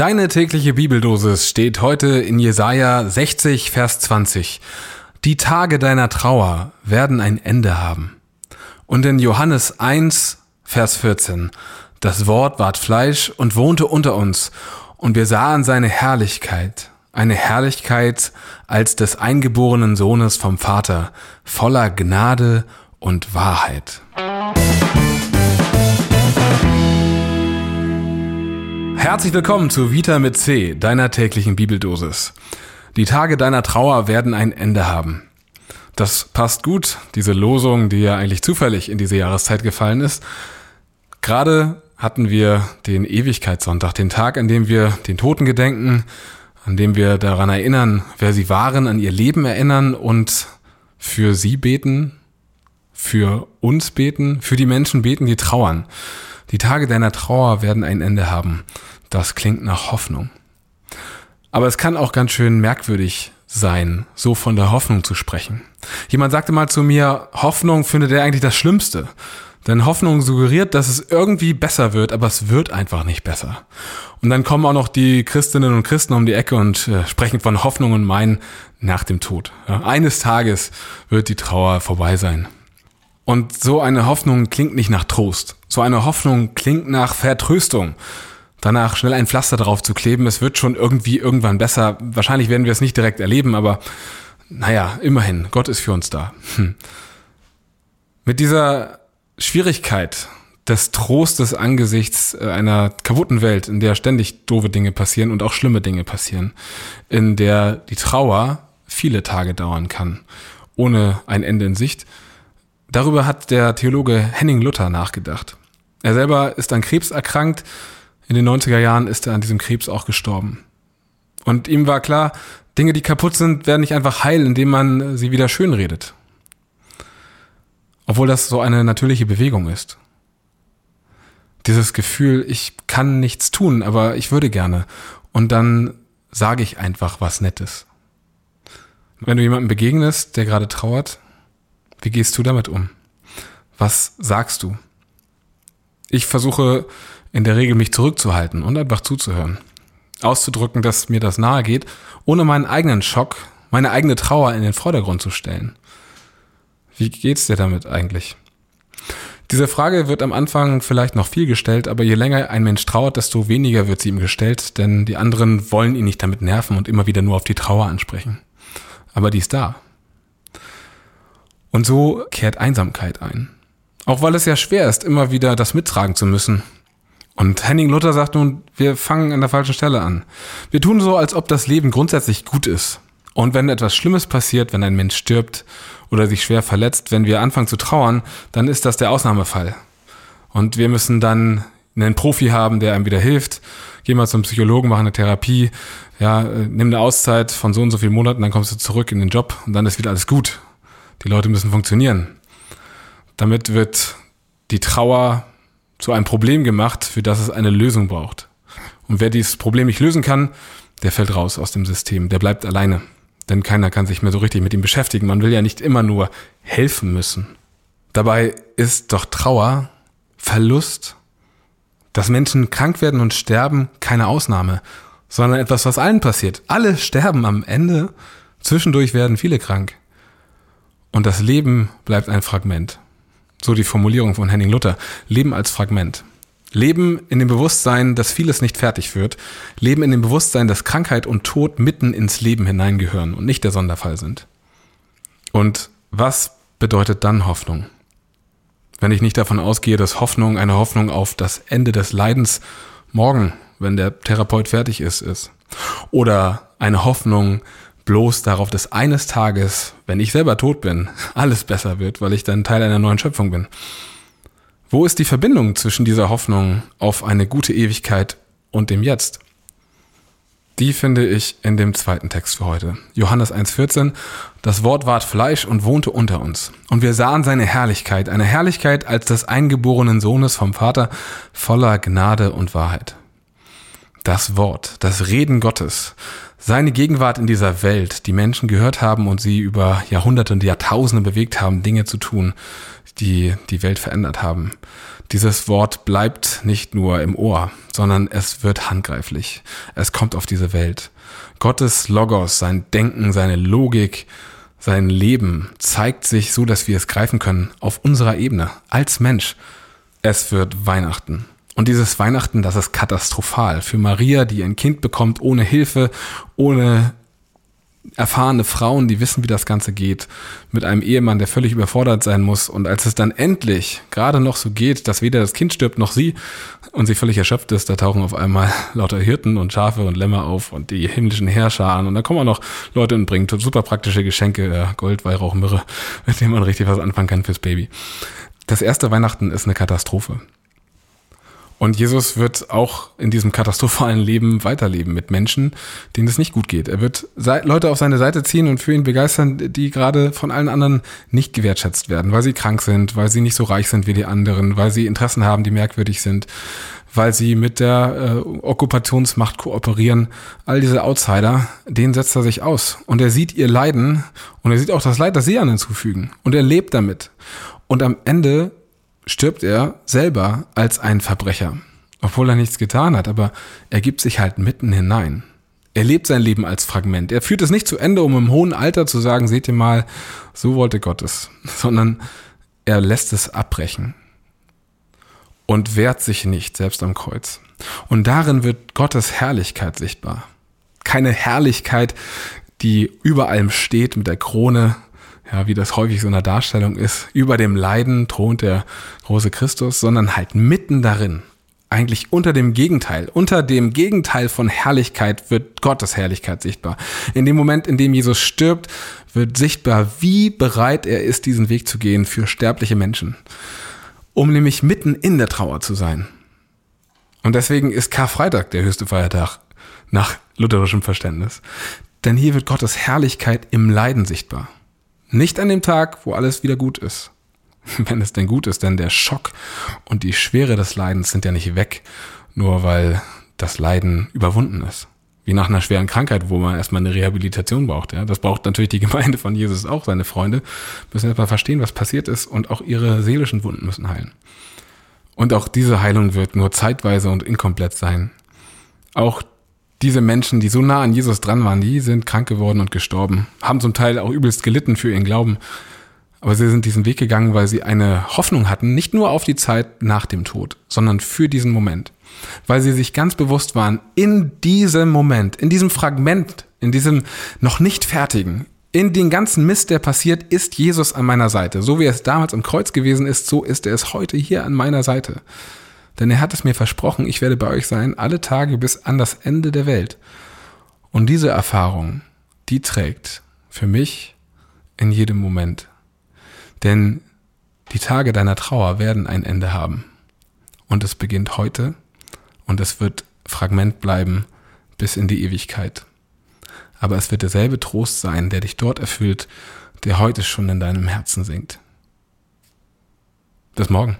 Deine tägliche Bibeldosis steht heute in Jesaja 60, Vers 20. Die Tage deiner Trauer werden ein Ende haben. Und in Johannes 1, Vers 14. Das Wort ward Fleisch und wohnte unter uns, und wir sahen seine Herrlichkeit, eine Herrlichkeit als des eingeborenen Sohnes vom Vater, voller Gnade und Wahrheit. Herzlich willkommen zu Vita mit C, deiner täglichen Bibeldosis. Die Tage deiner Trauer werden ein Ende haben. Das passt gut, diese Losung, die ja eigentlich zufällig in diese Jahreszeit gefallen ist. Gerade hatten wir den Ewigkeitssonntag, den Tag, an dem wir den Toten gedenken, an dem wir daran erinnern, wer sie waren, an ihr Leben erinnern und für sie beten, für uns beten, für die Menschen beten, die trauern. Die Tage deiner Trauer werden ein Ende haben. Das klingt nach Hoffnung. Aber es kann auch ganz schön merkwürdig sein, so von der Hoffnung zu sprechen. Jemand sagte mal zu mir, Hoffnung findet er eigentlich das Schlimmste. Denn Hoffnung suggeriert, dass es irgendwie besser wird, aber es wird einfach nicht besser. Und dann kommen auch noch die Christinnen und Christen um die Ecke und äh, sprechen von Hoffnung und meinen nach dem Tod. Eines Tages wird die Trauer vorbei sein. Und so eine Hoffnung klingt nicht nach Trost. So eine Hoffnung klingt nach Vertröstung danach schnell ein Pflaster drauf zu kleben. Es wird schon irgendwie irgendwann besser. Wahrscheinlich werden wir es nicht direkt erleben, aber naja, immerhin, Gott ist für uns da. Hm. Mit dieser Schwierigkeit des Trostes angesichts äh, einer kaputten Welt, in der ständig doofe Dinge passieren und auch schlimme Dinge passieren, in der die Trauer viele Tage dauern kann, ohne ein Ende in Sicht. Darüber hat der Theologe Henning Luther nachgedacht. Er selber ist an Krebs erkrankt, in den 90er Jahren ist er an diesem Krebs auch gestorben. Und ihm war klar, Dinge, die kaputt sind, werden nicht einfach heil, indem man sie wieder schön redet. Obwohl das so eine natürliche Bewegung ist. Dieses Gefühl, ich kann nichts tun, aber ich würde gerne. Und dann sage ich einfach was Nettes. Wenn du jemandem begegnest, der gerade trauert, wie gehst du damit um? Was sagst du? Ich versuche in der Regel mich zurückzuhalten und einfach zuzuhören. Auszudrücken, dass mir das nahe geht, ohne meinen eigenen Schock, meine eigene Trauer in den Vordergrund zu stellen. Wie geht's dir damit eigentlich? Diese Frage wird am Anfang vielleicht noch viel gestellt, aber je länger ein Mensch trauert, desto weniger wird sie ihm gestellt, denn die anderen wollen ihn nicht damit nerven und immer wieder nur auf die Trauer ansprechen. Aber die ist da. Und so kehrt Einsamkeit ein. Auch weil es ja schwer ist, immer wieder das mittragen zu müssen, und Henning Luther sagt nun, wir fangen an der falschen Stelle an. Wir tun so, als ob das Leben grundsätzlich gut ist. Und wenn etwas Schlimmes passiert, wenn ein Mensch stirbt oder sich schwer verletzt, wenn wir anfangen zu trauern, dann ist das der Ausnahmefall. Und wir müssen dann einen Profi haben, der einem wieder hilft. Geh mal zum Psychologen, mach eine Therapie, ja, nimm eine Auszeit von so und so vielen Monaten, dann kommst du zurück in den Job und dann ist wieder alles gut. Die Leute müssen funktionieren. Damit wird die Trauer zu einem Problem gemacht, für das es eine Lösung braucht. Und wer dieses Problem nicht lösen kann, der fällt raus aus dem System, der bleibt alleine. Denn keiner kann sich mehr so richtig mit ihm beschäftigen. Man will ja nicht immer nur helfen müssen. Dabei ist doch Trauer, Verlust, dass Menschen krank werden und sterben, keine Ausnahme, sondern etwas, was allen passiert. Alle sterben am Ende, zwischendurch werden viele krank. Und das Leben bleibt ein Fragment. So die Formulierung von Henning Luther. Leben als Fragment. Leben in dem Bewusstsein, dass vieles nicht fertig wird. Leben in dem Bewusstsein, dass Krankheit und Tod mitten ins Leben hineingehören und nicht der Sonderfall sind. Und was bedeutet dann Hoffnung? Wenn ich nicht davon ausgehe, dass Hoffnung eine Hoffnung auf das Ende des Leidens morgen, wenn der Therapeut fertig ist, ist. Oder eine Hoffnung bloß darauf, dass eines Tages, wenn ich selber tot bin, alles besser wird, weil ich dann Teil einer neuen Schöpfung bin. Wo ist die Verbindung zwischen dieser Hoffnung auf eine gute Ewigkeit und dem Jetzt? Die finde ich in dem zweiten Text für heute. Johannes 1,14. Das Wort ward Fleisch und wohnte unter uns. Und wir sahen seine Herrlichkeit, eine Herrlichkeit als des eingeborenen Sohnes vom Vater, voller Gnade und Wahrheit. das Wort, das Reden Gottes, seine Gegenwart in dieser Welt, die Menschen gehört haben und sie über Jahrhunderte und Jahrtausende bewegt haben, Dinge zu tun, die die Welt verändert haben. Dieses Wort bleibt nicht nur im Ohr, sondern es wird handgreiflich. Es kommt auf diese Welt. Gottes Logos, sein Denken, seine Logik, sein Leben zeigt sich so, dass wir es greifen können auf unserer Ebene als Mensch. Es wird Weihnachten. Und dieses Weihnachten, das ist katastrophal für Maria, die ein Kind bekommt ohne Hilfe, ohne erfahrene Frauen, die wissen, wie das Ganze geht, mit einem Ehemann, der völlig überfordert sein muss. Und als es dann endlich gerade noch so geht, dass weder das Kind stirbt noch sie und sie völlig erschöpft ist, da tauchen auf einmal lauter Hirten und Schafe und Lämmer auf und die himmlischen Herrscher und da kommen auch noch Leute und bringen super praktische Geschenke, Gold, Weihrauch, Myrrhe, mit denen man richtig was anfangen kann fürs Baby. Das erste Weihnachten ist eine Katastrophe. Und Jesus wird auch in diesem katastrophalen Leben weiterleben mit Menschen, denen es nicht gut geht. Er wird Leute auf seine Seite ziehen und für ihn begeistern, die gerade von allen anderen nicht gewertschätzt werden, weil sie krank sind, weil sie nicht so reich sind wie die anderen, weil sie Interessen haben, die merkwürdig sind, weil sie mit der äh, Okkupationsmacht kooperieren. All diese Outsider, denen setzt er sich aus. Und er sieht ihr Leiden und er sieht auch das Leid, das sie an hinzufügen. Und er lebt damit. Und am Ende stirbt er selber als ein Verbrecher. Obwohl er nichts getan hat, aber er gibt sich halt mitten hinein. Er lebt sein Leben als Fragment. Er führt es nicht zu Ende, um im hohen Alter zu sagen, seht ihr mal, so wollte Gott es, sondern er lässt es abbrechen und wehrt sich nicht, selbst am Kreuz. Und darin wird Gottes Herrlichkeit sichtbar. Keine Herrlichkeit, die über allem steht mit der Krone ja, wie das häufig so in der Darstellung ist, über dem Leiden thront der große Christus, sondern halt mitten darin, eigentlich unter dem Gegenteil, unter dem Gegenteil von Herrlichkeit wird Gottes Herrlichkeit sichtbar. In dem Moment, in dem Jesus stirbt, wird sichtbar, wie bereit er ist, diesen Weg zu gehen für sterbliche Menschen, um nämlich mitten in der Trauer zu sein. Und deswegen ist Karfreitag der höchste Feiertag nach lutherischem Verständnis. Denn hier wird Gottes Herrlichkeit im Leiden sichtbar. Nicht an dem Tag, wo alles wieder gut ist. Wenn es denn gut ist, denn der Schock und die Schwere des Leidens sind ja nicht weg, nur weil das Leiden überwunden ist. Wie nach einer schweren Krankheit, wo man erstmal eine Rehabilitation braucht. Ja? Das braucht natürlich die Gemeinde von Jesus auch. Seine Freunde müssen erstmal verstehen, was passiert ist und auch ihre seelischen Wunden müssen heilen. Und auch diese Heilung wird nur zeitweise und inkomplett sein. Auch diese Menschen, die so nah an Jesus dran waren, die sind krank geworden und gestorben, haben zum Teil auch übelst gelitten für ihren Glauben. Aber sie sind diesen Weg gegangen, weil sie eine Hoffnung hatten, nicht nur auf die Zeit nach dem Tod, sondern für diesen Moment. Weil sie sich ganz bewusst waren, in diesem Moment, in diesem Fragment, in diesem noch nicht fertigen, in den ganzen Mist, der passiert, ist Jesus an meiner Seite. So wie es damals am Kreuz gewesen ist, so ist er es heute hier an meiner Seite. Denn er hat es mir versprochen, ich werde bei euch sein, alle Tage bis an das Ende der Welt. Und diese Erfahrung, die trägt für mich in jedem Moment. Denn die Tage deiner Trauer werden ein Ende haben. Und es beginnt heute und es wird Fragment bleiben bis in die Ewigkeit. Aber es wird derselbe Trost sein, der dich dort erfüllt, der heute schon in deinem Herzen singt. Bis morgen.